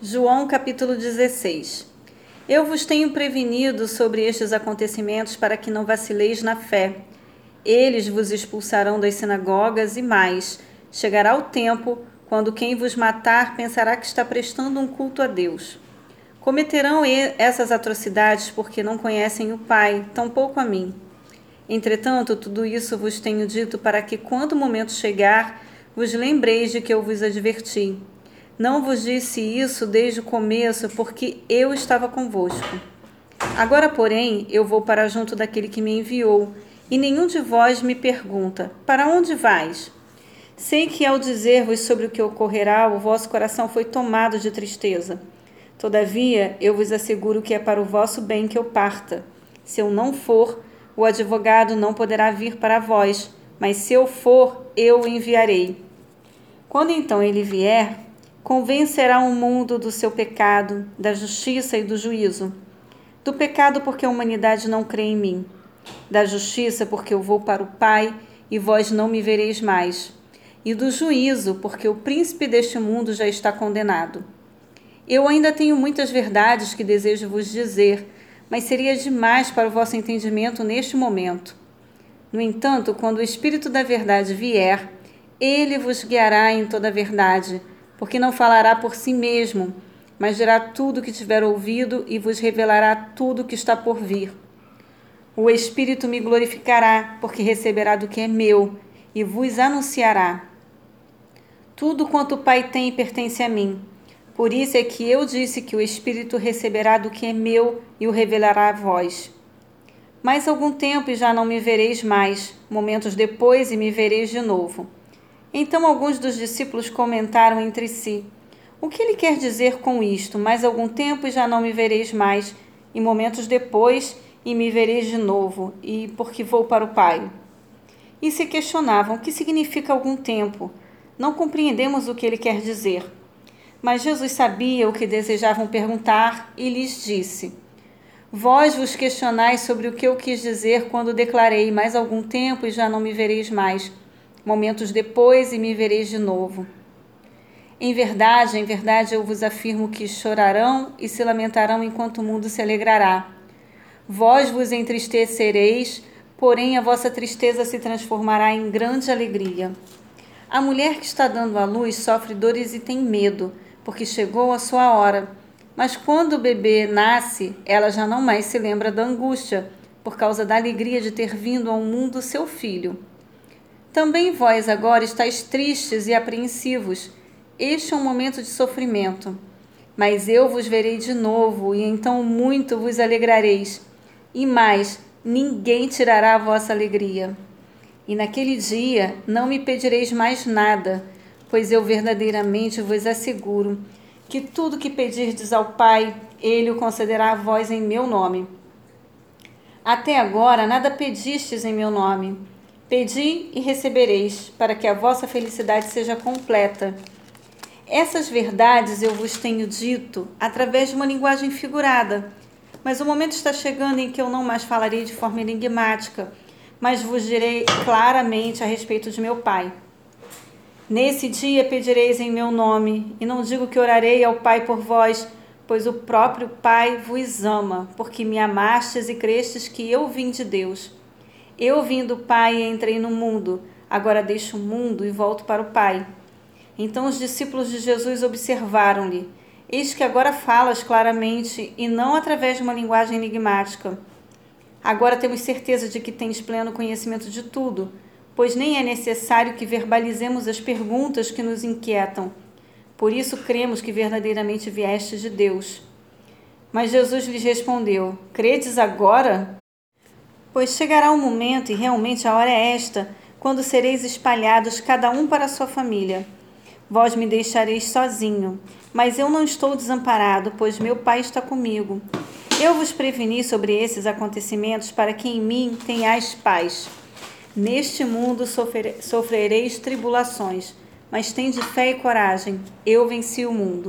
João capítulo 16 Eu vos tenho prevenido sobre estes acontecimentos para que não vacileis na fé. Eles vos expulsarão das sinagogas e mais. Chegará o tempo quando quem vos matar pensará que está prestando um culto a Deus. Cometerão essas atrocidades porque não conhecem o Pai, tampouco a mim. Entretanto, tudo isso vos tenho dito para que, quando o momento chegar, vos lembreis de que eu vos adverti. Não vos disse isso desde o começo, porque eu estava convosco. Agora, porém, eu vou para junto daquele que me enviou, e nenhum de vós me pergunta: Para onde vais? Sei que ao dizer-vos sobre o que ocorrerá, o vosso coração foi tomado de tristeza. Todavia, eu vos asseguro que é para o vosso bem que eu parta. Se eu não for, o advogado não poderá vir para vós, mas se eu for, eu o enviarei. Quando então ele vier, convencerá o mundo do seu pecado, da justiça e do juízo. Do pecado, porque a humanidade não crê em mim. Da justiça, porque eu vou para o Pai e vós não me vereis mais. E do juízo, porque o príncipe deste mundo já está condenado. Eu ainda tenho muitas verdades que desejo vos dizer, mas seria demais para o vosso entendimento neste momento. No entanto, quando o Espírito da Verdade vier, ele vos guiará em toda a verdade porque não falará por si mesmo, mas dirá tudo o que tiver ouvido e vos revelará tudo o que está por vir. O Espírito me glorificará, porque receberá do que é meu e vos anunciará. Tudo quanto o Pai tem pertence a mim. Por isso é que eu disse que o Espírito receberá do que é meu e o revelará a vós. Mais algum tempo e já não me vereis mais, momentos depois e me vereis de novo. Então alguns dos discípulos comentaram entre si: O que ele quer dizer com isto? Mais algum tempo e já não me vereis mais, e momentos depois e me vereis de novo, e porque vou para o Pai. E se questionavam: O que significa algum tempo? Não compreendemos o que ele quer dizer. Mas Jesus sabia o que desejavam perguntar e lhes disse: Vós vos questionais sobre o que eu quis dizer quando declarei: Mais algum tempo e já não me vereis mais momentos depois e me vereis de novo. Em verdade, em verdade eu vos afirmo que chorarão e se lamentarão enquanto o mundo se alegrará. Vós vos entristecereis, porém a vossa tristeza se transformará em grande alegria. A mulher que está dando à luz sofre dores e tem medo, porque chegou a sua hora. Mas quando o bebê nasce, ela já não mais se lembra da angústia, por causa da alegria de ter vindo ao mundo seu filho. Também vós agora estáis tristes e apreensivos. Este é um momento de sofrimento. Mas eu vos verei de novo, e então muito vos alegrareis. E mais, ninguém tirará a vossa alegria. E naquele dia não me pedireis mais nada, pois eu verdadeiramente vos asseguro que tudo que pedirdes ao Pai, ele o concederá a vós em meu nome. Até agora nada pedistes em meu nome. Pedi e recebereis, para que a vossa felicidade seja completa. Essas verdades eu vos tenho dito através de uma linguagem figurada, mas o momento está chegando em que eu não mais falarei de forma enigmática, mas vos direi claramente a respeito de meu Pai. Nesse dia pedireis em meu nome, e não digo que orarei ao Pai por vós, pois o próprio Pai vos ama, porque me amastes e crestes que eu vim de Deus. Eu vim do Pai e entrei no mundo, agora deixo o mundo e volto para o Pai. Então os discípulos de Jesus observaram-lhe: Eis que agora falas claramente e não através de uma linguagem enigmática. Agora temos certeza de que tens pleno conhecimento de tudo, pois nem é necessário que verbalizemos as perguntas que nos inquietam. Por isso cremos que verdadeiramente vieste de Deus. Mas Jesus lhes respondeu: Credes agora? Pois chegará o um momento, e realmente a hora é esta, quando sereis espalhados cada um para a sua família. Vós me deixareis sozinho, mas eu não estou desamparado, pois meu Pai está comigo. Eu vos preveni sobre esses acontecimentos para que em mim tenhais paz. Neste mundo sofrereis tribulações, mas tende fé e coragem. Eu venci o mundo.